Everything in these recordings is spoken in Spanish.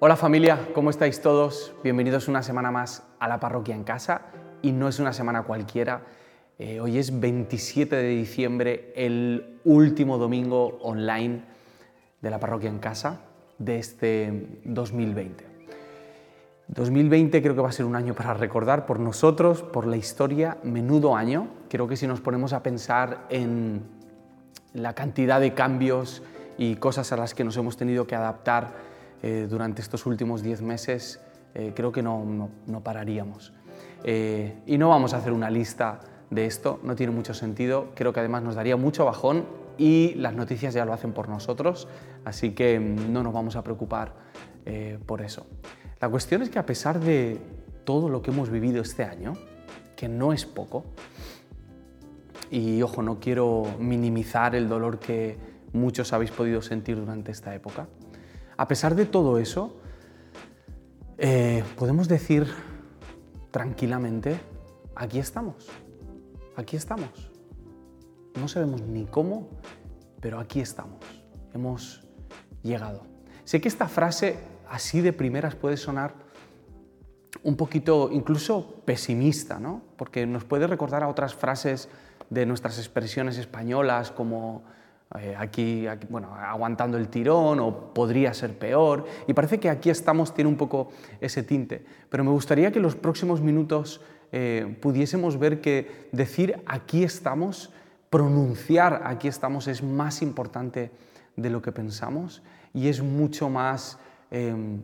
Hola familia, ¿cómo estáis todos? Bienvenidos una semana más a la parroquia en casa y no es una semana cualquiera. Eh, hoy es 27 de diciembre, el último domingo online de la parroquia en casa de este 2020. 2020 creo que va a ser un año para recordar por nosotros, por la historia, menudo año. Creo que si nos ponemos a pensar en la cantidad de cambios y cosas a las que nos hemos tenido que adaptar, eh, durante estos últimos 10 meses eh, creo que no, pararíamos. Eh, y no vamos a hacer una lista de esto, no tiene mucho sentido, creo que además nos daría mucho bajón y las noticias ya lo hacen por nosotros, así que mm, no nos vamos a preocupar por eso. La cuestión es que a pesar de todo lo que hemos vivido este año, que no es poco, y ojo, no quiero minimizar el dolor que muchos habéis podido sentir durante esta época, a pesar de todo eso, eh, podemos decir tranquilamente, aquí estamos, aquí estamos. No sabemos ni cómo, pero aquí estamos, hemos llegado. Sé que esta frase así de primeras puede sonar un poquito incluso pesimista, ¿no? porque nos puede recordar a otras frases de nuestras expresiones españolas como eh, aquí, bueno, aguantando el tirón o podría ser peor. Y parece que aquí estamos, tiene un poco ese tinte. Pero me gustaría que en los próximos minutos eh, pudiésemos ver que decir aquí estamos, pronunciar aquí estamos es más importante de lo que pensamos y es mucho más em,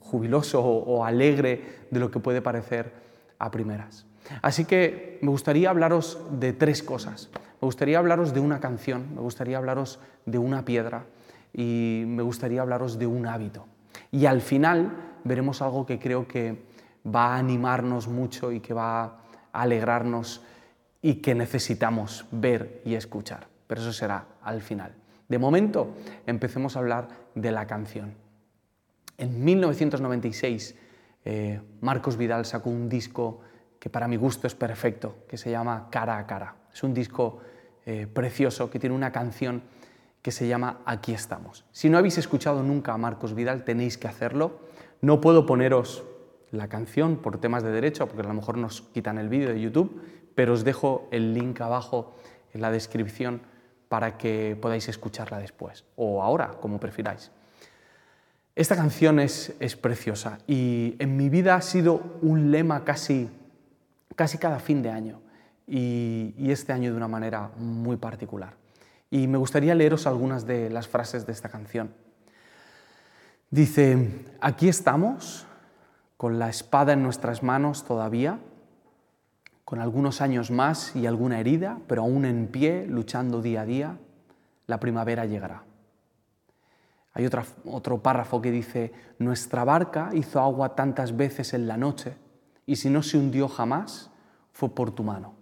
jubiloso o alegre de lo que puede parecer a primeras. Así que me gustaría hablaros de tres cosas. Me gustaría hablaros de una canción, me gustaría hablaros de una piedra y me gustaría hablaros de un hábito. Y al final veremos algo que creo que va a animarnos mucho y que va a alegrarnos y que necesitamos ver y escuchar. Pero eso será al final. De momento, empecemos a hablar de la canción. En 1996, eh, Marcos Vidal sacó un disco que para mi gusto es perfecto, que se llama Cara a Cara. Es un disco eh, precioso que tiene una canción que se llama Aquí estamos. Si no habéis escuchado nunca a Marcos Vidal, tenéis que hacerlo. No puedo poneros la canción por temas de derecho, porque a lo mejor nos quitan el vídeo de YouTube, pero os dejo el link abajo en la descripción para que podáis escucharla después, o ahora, como prefiráis. Esta canción es, es preciosa y en mi vida ha sido un lema casi, casi cada fin de año y, este año de una manera muy particular. Y me gustaría leeros algunas de las frases de esta canción. Dice, aquí estamos, con la espada en nuestras manos todavía, con algunos años más y alguna herida, pero aún en pie, luchando día a día, la primavera llegará. Hay otro párrafo que dice, nuestra barca hizo agua tantas veces en la noche y si no se hundió jamás, fue por tu mano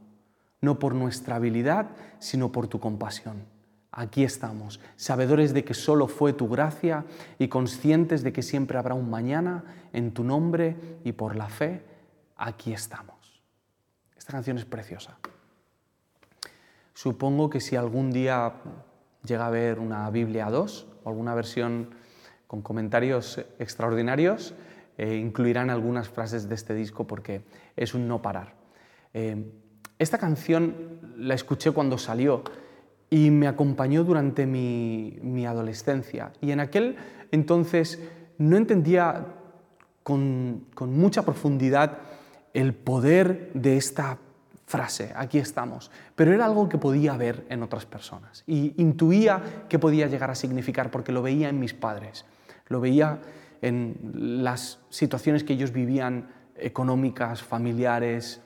no por nuestra habilidad, sino por tu compasión. Aquí estamos, sabedores de que solo fue tu gracia y conscientes de que siempre habrá un mañana en tu nombre y por la fe, aquí estamos. Esta canción es preciosa. Supongo que si algún día llega a haber una Biblia 2 o alguna versión con comentarios extraordinarios, eh, incluirán algunas frases de este disco porque es un no parar. Eh, esta canción la escuché cuando salió y me acompañó durante mi, adolescencia. Y en aquel entonces no entendía con, mucha profundidad el poder de esta frase, aquí estamos, pero era algo que podía ver en otras personas y intuía que podía llegar a significar porque lo veía en mis padres, lo veía en las situaciones que ellos vivían económicas, familiares,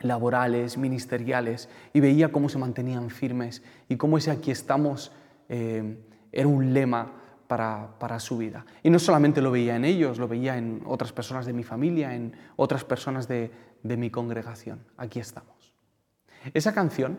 laborales, ministeriales, y veía cómo se mantenían firmes y cómo ese aquí estamos eh, era un lema para, su vida. Y no solamente lo veía en ellos, lo veía en otras personas de mi familia, en otras personas de, de mi congregación. Aquí estamos. Esa canción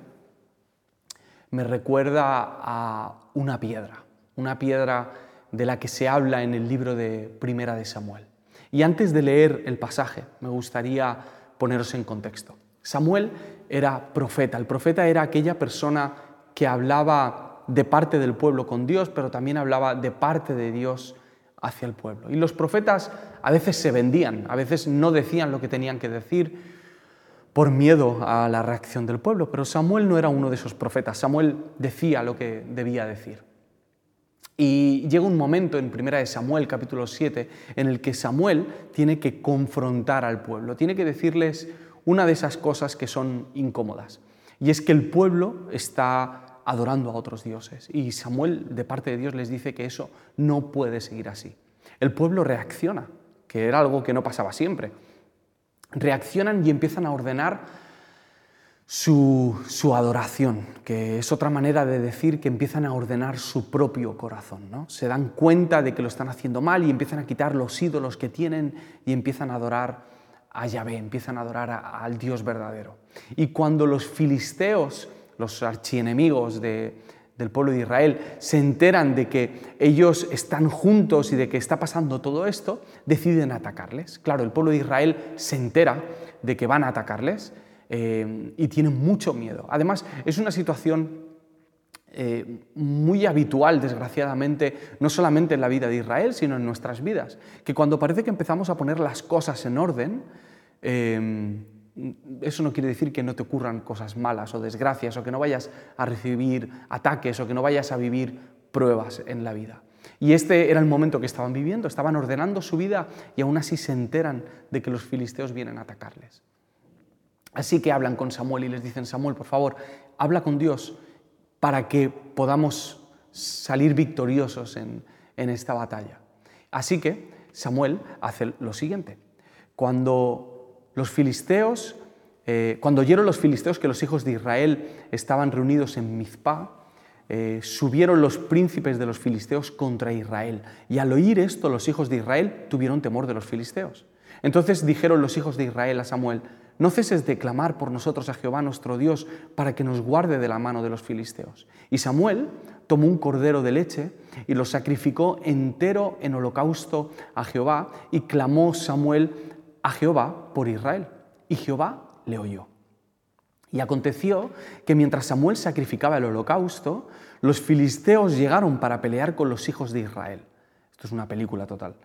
me recuerda a una piedra, una piedra de la que se habla en el libro de Primera de Samuel. Y antes de leer el pasaje, me gustaría poneros en contexto. Samuel era profeta. El profeta era aquella persona que hablaba de parte del pueblo con Dios, pero también hablaba de parte de Dios hacia el pueblo. Y los profetas a veces se vendían, a veces no decían lo que tenían que decir por miedo a la reacción del pueblo, pero Samuel no era uno de esos profetas, Samuel decía lo que debía decir. Y llega un momento en Primera de Samuel, capítulo 7, en el que Samuel tiene que confrontar al pueblo, tiene que decirles una de esas cosas que son incómodas. Y es que el pueblo está adorando a otros dioses. Y Samuel, de parte de Dios, les dice que eso no puede seguir así. El pueblo reacciona, que era algo que no pasaba siempre. Reaccionan y empiezan a ordenar su, adoración, que es otra manera de decir que empiezan a ordenar su propio corazón. ¿no? Se dan cuenta de que lo están haciendo mal y empiezan a quitar los ídolos que tienen y empiezan a adorar a Yahvé, empiezan a adorar al Dios verdadero. Y cuando los filisteos, los archienemigos del pueblo de Israel, se enteran de que ellos están juntos y de que está pasando todo esto, deciden atacarles. Claro, el pueblo de Israel se entera de que van a atacarles eh, y tienen mucho miedo. Además, es una situación eh, muy habitual, desgraciadamente, no solamente en la vida de Israel, sino en nuestras vidas, que cuando parece que empezamos a poner las cosas en orden, eh, eso no quiere decir que no te ocurran cosas malas o desgracias o que no vayas a recibir ataques o que no vayas a vivir pruebas en la vida. Y este era el momento que estaban viviendo, estaban ordenando su vida y aún así se enteran de que los filisteos vienen a atacarles. Así que hablan con Samuel y les dicen, Samuel, por favor, habla con Dios para que podamos salir victoriosos en, esta batalla. Así que Samuel hace lo siguiente. Cuando los filisteos, eh, cuando oyeron los filisteos que los hijos de Israel estaban reunidos en Mizpah, eh, subieron los príncipes de los filisteos contra Israel. Y al oír esto, los hijos de Israel tuvieron temor de los filisteos. Entonces dijeron los hijos de Israel a Samuel, no ceses de clamar por nosotros a Jehová nuestro Dios para que nos guarde de la mano de los filisteos. Y Samuel tomó un cordero de leche y lo sacrificó entero en holocausto a Jehová y clamó Samuel a Jehová por Israel. Y Jehová le oyó. Y aconteció que mientras Samuel sacrificaba el holocausto, los filisteos llegaron para pelear con los hijos de Israel. Esto es una película total.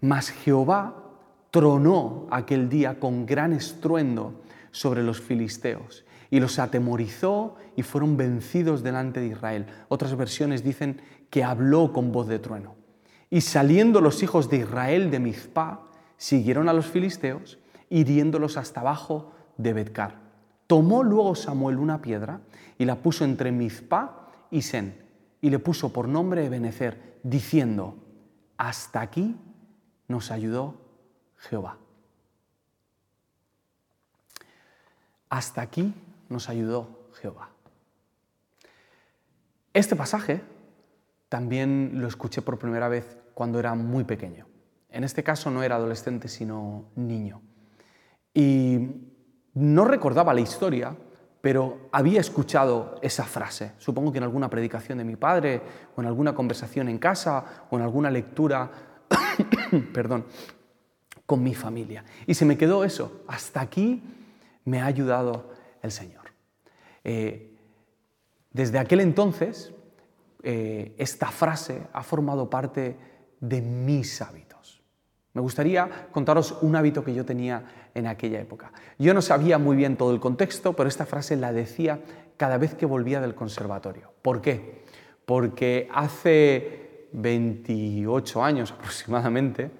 Mas Jehová tronó aquel día con gran estruendo sobre los filisteos y los atemorizó y fueron vencidos delante de Israel. Otras versiones dicen que habló con voz de trueno. Y saliendo los hijos de Israel de Mizpah, siguieron a los filisteos, hiriéndolos hasta abajo de Betcar. Tomó luego Samuel una piedra y la puso entre Mizpah y Sen, y le puso por nombre Ebenezer, diciendo, hasta aquí nos ayudó Jehová. Hasta aquí nos ayudó Jehová. Este pasaje también lo escuché por primera vez cuando era muy pequeño. En este caso no era adolescente, sino niño. Y no recordaba la historia, pero había escuchado esa frase, supongo que en alguna predicación de mi padre, o en alguna conversación en casa, o en alguna lectura, perdón, con mi familia. Y se me quedó eso. Hasta aquí me ha ayudado el Señor. Eh, desde aquel entonces, eh, esta frase ha formado parte de mis hábitos. Me gustaría contaros un hábito que yo tenía en aquella época. Yo no sabía muy bien todo el contexto, pero esta frase la decía cada vez que volvía del conservatorio. ¿Por qué? Porque hace 28 años aproximadamente,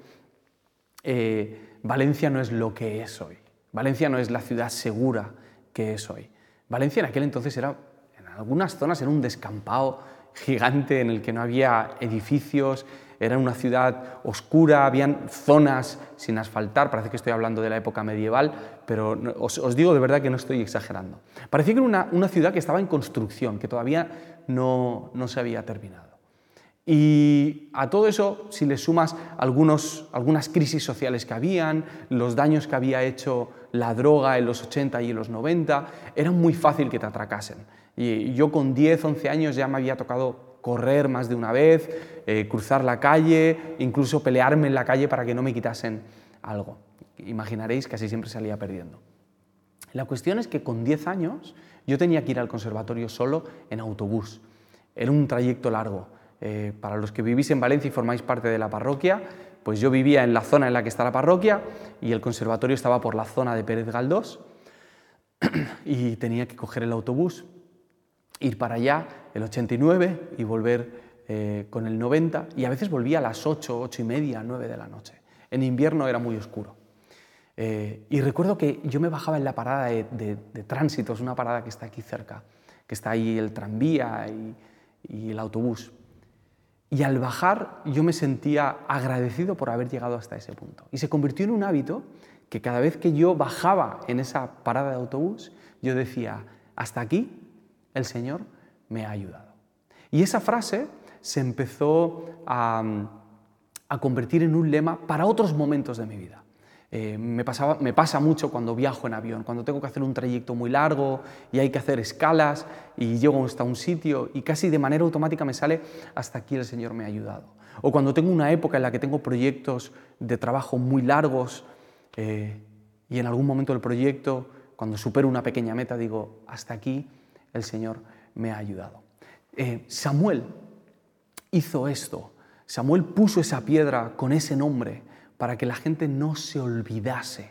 eh, Valencia no es lo que es hoy. Valencia no es la ciudad segura que es hoy. Valencia en aquel entonces era, en algunas zonas, era un descampado gigante en el que no había edificios, era una ciudad oscura, habían zonas sin asfaltar, parece que estoy hablando de la época medieval, pero os, digo de verdad que no estoy exagerando. Parecía que era una, ciudad que estaba en construcción, que todavía no se había terminado. Y a todo eso, si le sumas algunas crisis sociales que habían, los daños que había hecho la droga en los 80 y en los 90, era muy fácil que te atracasen. Y yo con 10, 11 años ya me había tocado correr más de una vez, eh, cruzar la calle, incluso pelearme en la calle para que no me quitasen algo. Imaginaréis que así siempre salía perdiendo. La cuestión es que con 10 años yo tenía que ir al conservatorio solo en autobús. Era un trayecto largo Eh, para los que vivís en Valencia y formáis parte de la parroquia, pues yo vivía en la zona en la que está la parroquia y el conservatorio estaba por la zona de Pérez Galdós y tenía que coger el autobús, ir para allá, el 89 y volver eh, con el 90 y a veces volvía a las 8, 8 y media, 9 de la noche. En invierno era muy oscuro. Eh, y recuerdo que yo me bajaba en la parada de, de, es una parada que está aquí cerca, que está ahí el tranvía y el autobús. Y al bajar yo me sentía agradecido por haber llegado hasta ese punto. Y se convirtió en un hábito que cada vez que yo bajaba en esa parada de autobús, yo decía, hasta aquí el Señor me ha ayudado. Y esa frase se empezó a, a convertir en un lema para otros momentos de mi vida. Eh, me, pasa mucho cuando viajo en avión, cuando tengo que hacer un trayecto muy largo y hay que hacer escalas y llego hasta un sitio y casi de manera automática me sale hasta aquí el Señor me ha ayudado. O cuando tengo una época en la que tengo proyectos de trabajo muy largos eh, y en algún momento del proyecto, cuando supero una pequeña meta, digo, hasta aquí el Señor me ha ayudado. Eh, Samuel hizo esto. Samuel puso esa piedra con ese nombre para que la gente no se olvidase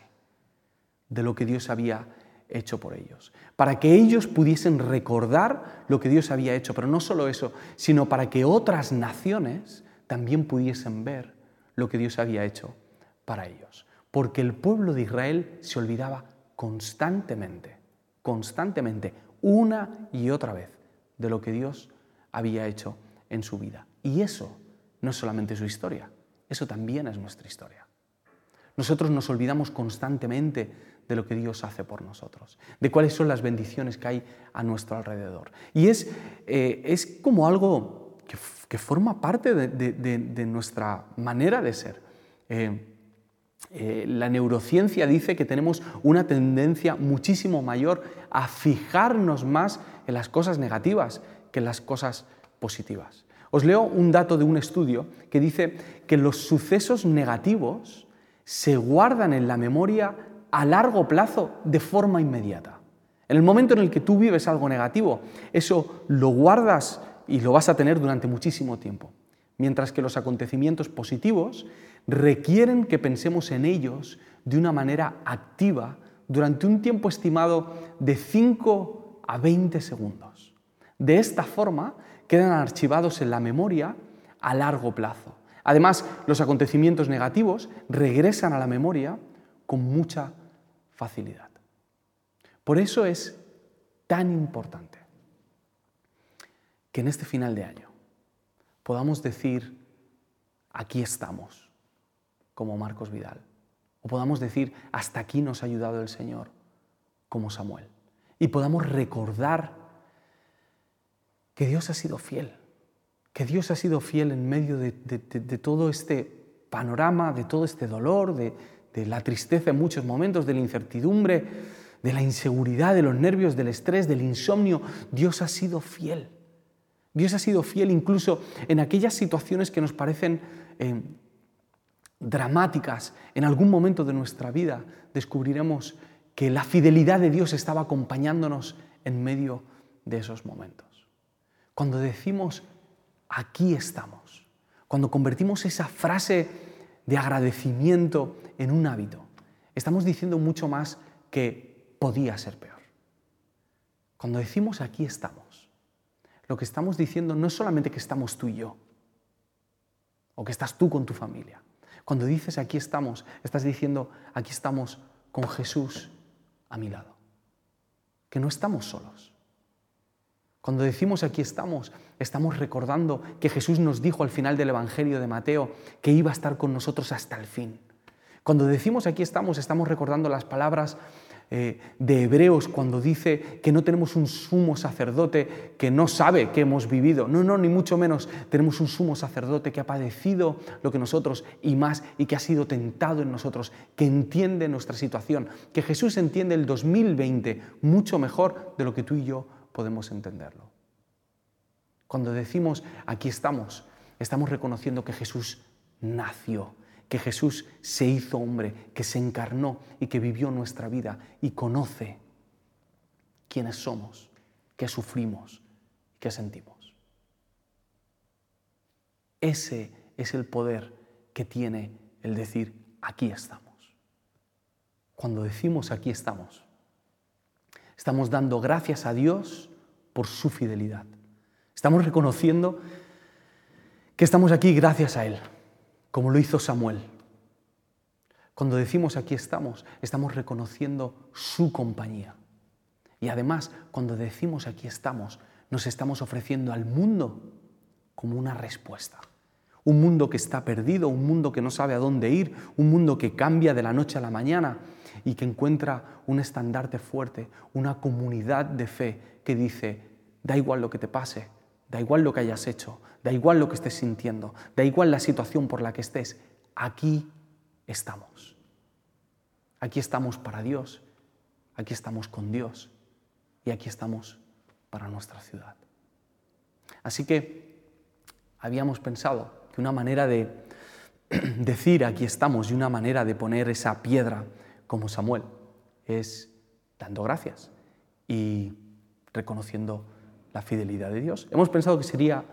de lo que Dios había hecho por ellos, para que ellos pudiesen recordar lo que Dios había hecho, pero no solo eso, sino para que otras naciones también pudiesen ver lo que Dios había hecho para ellos. Porque el pueblo de Israel se olvidaba constantemente, constantemente, una y otra vez, de lo que Dios había hecho en su vida. Y eso no es solamente su historia, eso también es nuestra historia. Nosotros nos olvidamos constantemente de lo que Dios hace por nosotros, de cuáles son las bendiciones que hay a nuestro alrededor. Y es, eh, es como algo que, forma parte de, nuestra manera de ser. Eh, eh, la neurociencia dice que tenemos una tendencia muchísimo mayor a fijarnos más en las cosas negativas que en las cosas positivas. Os leo un dato de un estudio que dice que los sucesos negativos se guardan en la memoria a largo plazo de forma inmediata. En el momento en el que tú vives algo negativo, eso lo guardas y lo vas a tener durante muchísimo tiempo. Mientras que los acontecimientos positivos requieren que pensemos en ellos de una manera activa durante un tiempo estimado de 5 a 20 segundos. De esta forma, quedan archivados en la memoria a largo plazo. Además, los acontecimientos negativos regresan a la memoria con mucha facilidad. Por eso es tan importante que en este final de año podamos decir, aquí estamos, como Marcos Vidal, o podamos decir, hasta aquí nos ha ayudado el Señor, como Samuel, y podamos recordar que Dios ha sido fiel, que Dios ha sido fiel en medio de, todo este panorama, de todo este dolor, de, la tristeza en muchos momentos, de la incertidumbre, de la inseguridad, de los nervios, del estrés, del insomnio. Dios ha sido fiel. Dios ha sido fiel incluso en aquellas situaciones que nos parecen eh, dramáticas. En algún momento de nuestra vida descubriremos que la fidelidad de Dios estaba acompañándonos en medio de esos momentos. Cuando decimos, aquí estamos, cuando convertimos esa frase de agradecimiento en un hábito, estamos diciendo mucho más que podía ser peor. Cuando decimos aquí estamos, lo que estamos diciendo no es solamente que estamos tú y yo, o que estás tú con tu familia. Cuando dices aquí estamos, estás diciendo aquí estamos con Jesús a mi lado, que no estamos solos, cuando decimos aquí estamos, estamos recordando que Jesús nos dijo al final del Evangelio de Mateo que iba a estar con nosotros hasta el fin. Cuando decimos aquí estamos, estamos recordando las palabras eh, de Hebreos cuando dice que no tenemos un sumo sacerdote que no sabe que hemos vivido. No, no, ni mucho menos. Tenemos un sumo sacerdote que ha padecido lo que nosotros y más y que ha sido tentado en nosotros, que entiende nuestra situación, que Jesús entiende el 2020 mucho mejor de lo que tú y yo podemos entenderlo. Cuando decimos aquí estamos, estamos reconociendo que Jesús nació, que Jesús se hizo hombre, que se encarnó y que vivió nuestra vida y conoce quiénes somos, qué sufrimos, qué sentimos. Ese es el poder que tiene el decir, aquí estamos. Cuando decimos aquí estamos, estamos dando gracias a Dios por su fidelidad. Estamos reconociendo que estamos aquí gracias a Él, como lo hizo Samuel. Cuando decimos aquí estamos, estamos reconociendo su compañía. Y además, cuando decimos aquí estamos, nos estamos ofreciendo al mundo como una respuesta. Un mundo que está perdido, un mundo que no sabe a dónde ir, un mundo que cambia de la noche a la mañana y que encuentra un estandarte fuerte, una comunidad de fe que dice, da igual lo que te pase, da igual lo que hayas hecho, da igual lo que estés sintiendo, da igual la situación por la que estés, aquí estamos. Aquí estamos para Dios, aquí estamos con Dios y aquí estamos para nuestra ciudad. Así que habíamos pensado que una manera de decir aquí estamos y una manera de poner esa piedra como Samuel es dando gracias y reconociendo la fidelidad de Dios. Hemos pensado que sería,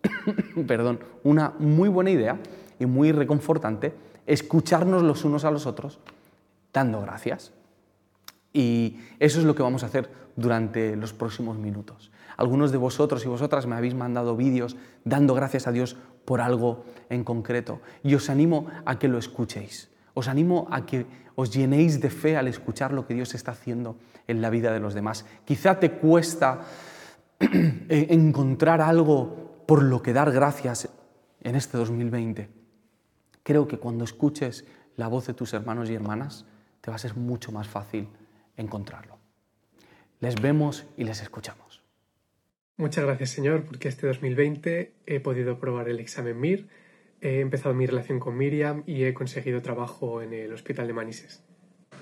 perdón, una muy buena idea y muy reconfortante escucharnos los unos a los otros dando gracias. Y eso es lo que vamos a hacer durante los próximos minutos. Algunos de vosotros y vosotras me habéis mandado vídeos dando gracias a Dios por algo en concreto y os animo a que lo escuchéis. Os animo a que os llenéis de fe al escuchar lo que Dios está haciendo en la vida de los demás. Quizá te cuesta eh, encontrar algo por lo que dar gracias en este 2020. Creo que cuando escuches la voz de tus hermanos y hermanas, te va a ser mucho más fácil encontrarlo. Les vemos y les escuchamos. Muchas gracias, Señor, porque este 2020 he podido probar el examen MIR, he empezado mi relación con Miriam y he conseguido trabajo en el Hospital de Manises.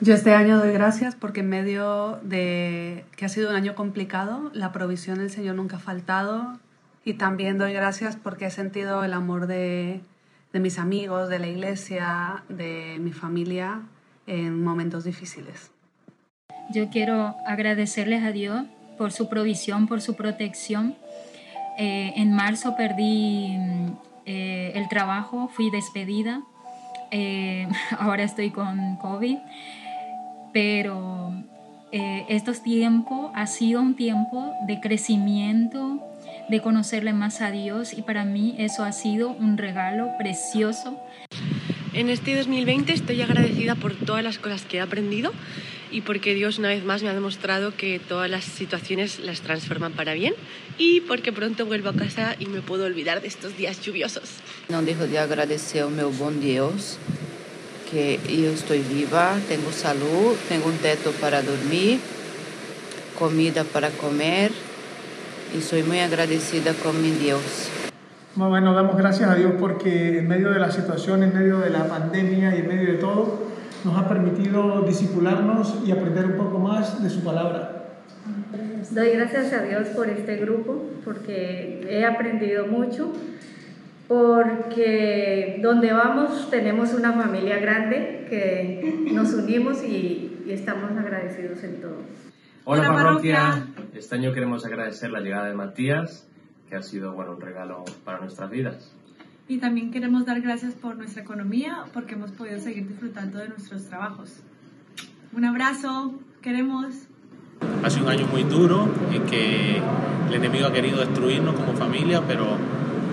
Yo este año doy gracias porque en medio de que ha sido un año complicado, la provisión del Señor nunca ha faltado y también doy gracias porque he sentido el amor de, de mis amigos, de la iglesia, de mi familia en momentos difíciles. Yo quiero agradecerles a Dios por su provisión, por su protección. Eh, en marzo perdí eh, el trabajo, fui despedida. Eh, ahora estoy con COVID. Pero estos tiempos ha sido un tiempo de crecimiento, de conocerle más a Dios y para mí eso ha sido un regalo precioso. En este 2020 estoy agradecida por todas las cosas que he aprendido y porque Dios una vez más me ha demostrado que todas las situaciones las transforman para bien y porque pronto vuelvo a casa y me puedo olvidar de estos días lluviosos. No dejo de agradecer a mi buen Dios que yo estoy viva, tengo salud, tengo un teto para dormir, comida para comer y soy muy agradecida con mi Dios. Bueno, damos gracias a Dios porque en medio de la situación, en medio de la pandemia y en medio de todo, nos ha permitido disipularnos y aprender un poco más de su palabra. Doy gracias a Dios por este grupo, porque he aprendido mucho, porque donde vamos tenemos una familia grande que nos unimos y, y estamos agradecidos en todo. Hola, parroquia. Este año queremos agradecer la llegada de Matías, que ha sido bueno, un regalo para nuestras vidas. Y también queremos dar gracias por nuestra economía, porque hemos podido seguir disfrutando de nuestros trabajos. Un abrazo, queremos. Ha sido un año muy duro en que el enemigo ha querido destruirnos como familia, pero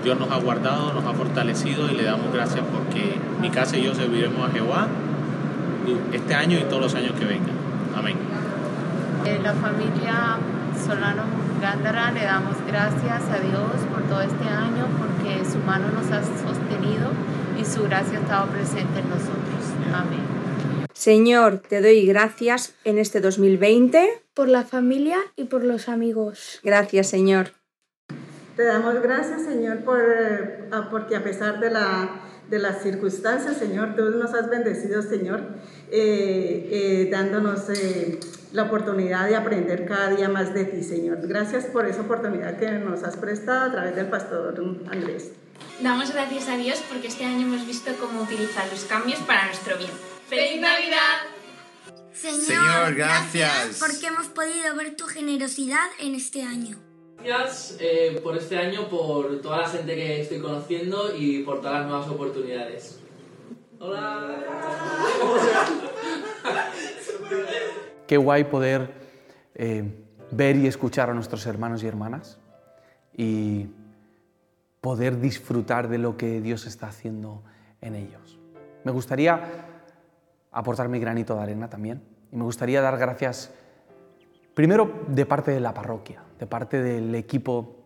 Dios nos ha guardado, nos ha fortalecido y le damos gracias porque mi casa y yo serviremos a Jehová este año y todos los años que vengan. Amén. Eh, la familia Solano Gándara le damos gracias a Dios por todo este año su mano nos ha sostenido y su gracia ha estado presente en nosotros. Amén. Señor, te doy gracias en este 2020 por la familia y por los amigos. Gracias, Señor. Te damos gracias, Señor, por, porque a pesar de, la, de las circunstancias, Señor, tú nos has bendecido, Señor, eh, eh, dándonos eh, la oportunidad de aprender cada día más de ti, Señor. Gracias por esa oportunidad que nos has prestado a través del pastor Andrés. Damos gracias a Dios porque este año hemos visto cómo utilizar los cambios para nuestro bien. ¡Feliz Navidad! Señor, gracias. porque hemos podido ver tu generosidad en este año. Gracias eh, por este año, por toda la gente que estoy conociendo y por todas las nuevas oportunidades. Hola. Qué guay poder eh, ver y escuchar a nuestros hermanos y hermanas y poder disfrutar de lo que Dios está haciendo en ellos. Me gustaría aportar mi granito de arena también y me gustaría dar gracias primero de parte de la parroquia, de parte del equipo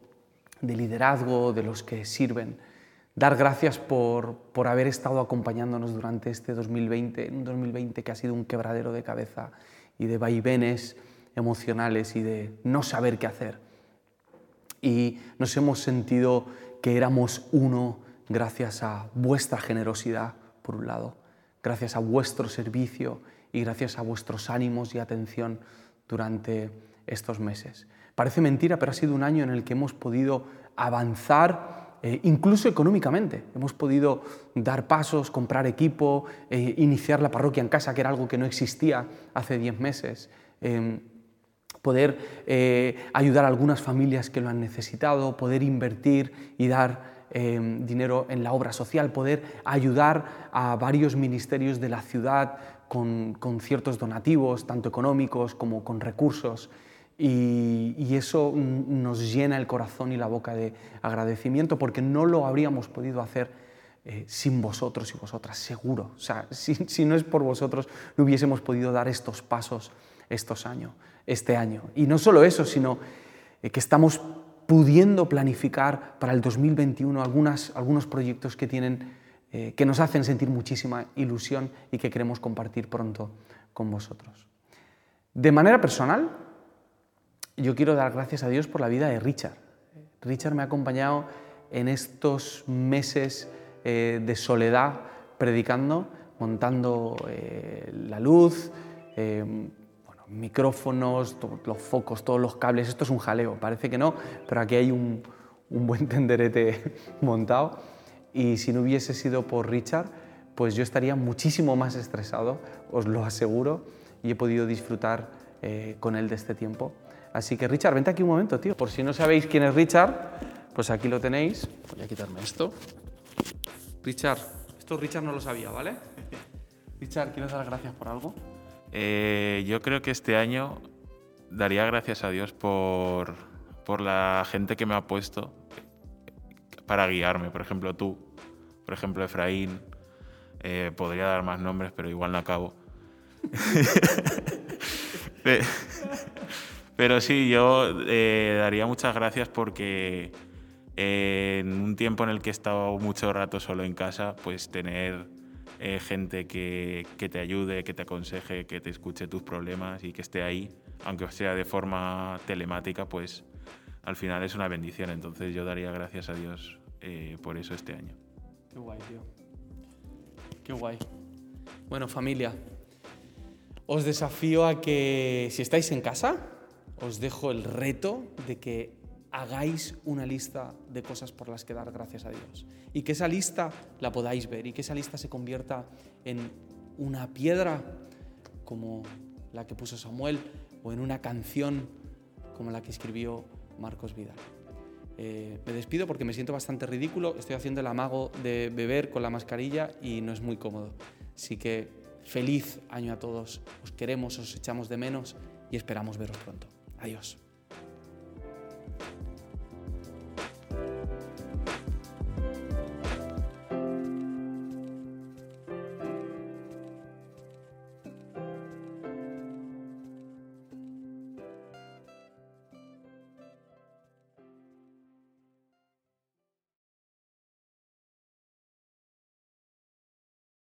de liderazgo, de los que sirven, dar gracias por, por haber estado acompañándonos durante este 2020, un 2020 que ha sido un quebradero de cabeza y de vaivenes emocionales y de no saber qué hacer. Y nos hemos sentido que éramos uno gracias a vuestra generosidad, por un lado, gracias a vuestro servicio y gracias a vuestros ánimos y atención durante estos meses. Parece mentira, pero ha sido un año en el que hemos podido avanzar eh, incluso económicamente. Hemos podido dar pasos, comprar equipo, eh, iniciar la parroquia en casa, que era algo que no existía hace 10 meses. Em, poder eh, ayudar a algunas familias que lo han necesitado, poder invertir y dar em, dinero en la obra social, poder ayudar a varios ministerios de la ciudad con, ciertos donativos, tanto económicos como con recursos. Y, eso nos llena el corazón y la boca de agradecimiento porque no lo habríamos podido hacer eh, sin vosotros y vosotras, seguro. O sea, si, si, no es por vosotros, no hubiésemos podido dar estos pasos estos años, este año. Y no solo eso, sino eh, que estamos pudiendo planificar para el 2021 algunas, algunos proyectos que, tienen, eh, que nos hacen sentir muchísima ilusión y que queremos compartir pronto con vosotros. De manera personal, yo quiero dar gracias a Dios por la vida de Richard. Richard me ha acompañado en estos meses eh, de soledad predicando, montando eh, la luz, micrófonos, los focos, todos los cables. Esto es un jaleo, parece que no, pero aquí hay un, un buen tenderete montado. Y si no hubiese sido por Richard, pues yo estaría muchísimo más estresado, os lo aseguro, y he podido disfrutar con él de este tiempo. Así que Richard, vente aquí un momento, tío. Por si no sabéis quién es Richard, pues aquí lo tenéis. Voy a quitarme esto. Richard, esto Richard no lo sabía, ¿vale? Richard, ¿quieres dar gracias por algo? Eh, yo creo que este año daría gracias a Dios por, por la gente que me ha puesto para guiarme. Por ejemplo, tú, por ejemplo, Efraín. Eh, podría dar más nombres, pero igual no acabo. Pero sí, yo eh, daría muchas gracias porque en un tiempo en el que he estado mucho rato solo en casa, pues tener eh, gente que, que, te ayude, que te aconseje, que te escuche tus problemas y que esté ahí, aunque sea de forma telemática, pues al final es una bendición. Entonces yo daría gracias a Dios por eso este año. Qué guay, tío. Qué guay. Bueno, familia, os desafío a que si estáis en casa, os dejo el reto de que hagáis una lista de cosas por las que dar gracias a Dios y que esa lista la podáis ver y que esa lista se convierta en una piedra como la que puso Samuel o en una canción como la que escribió Marcos Vidal. Eh, me despido porque me siento bastante ridículo, estoy haciendo el amago de beber con la mascarilla y no es muy cómodo. Así que feliz año a todos, os queremos, os echamos de menos y esperamos veros pronto. Adiós.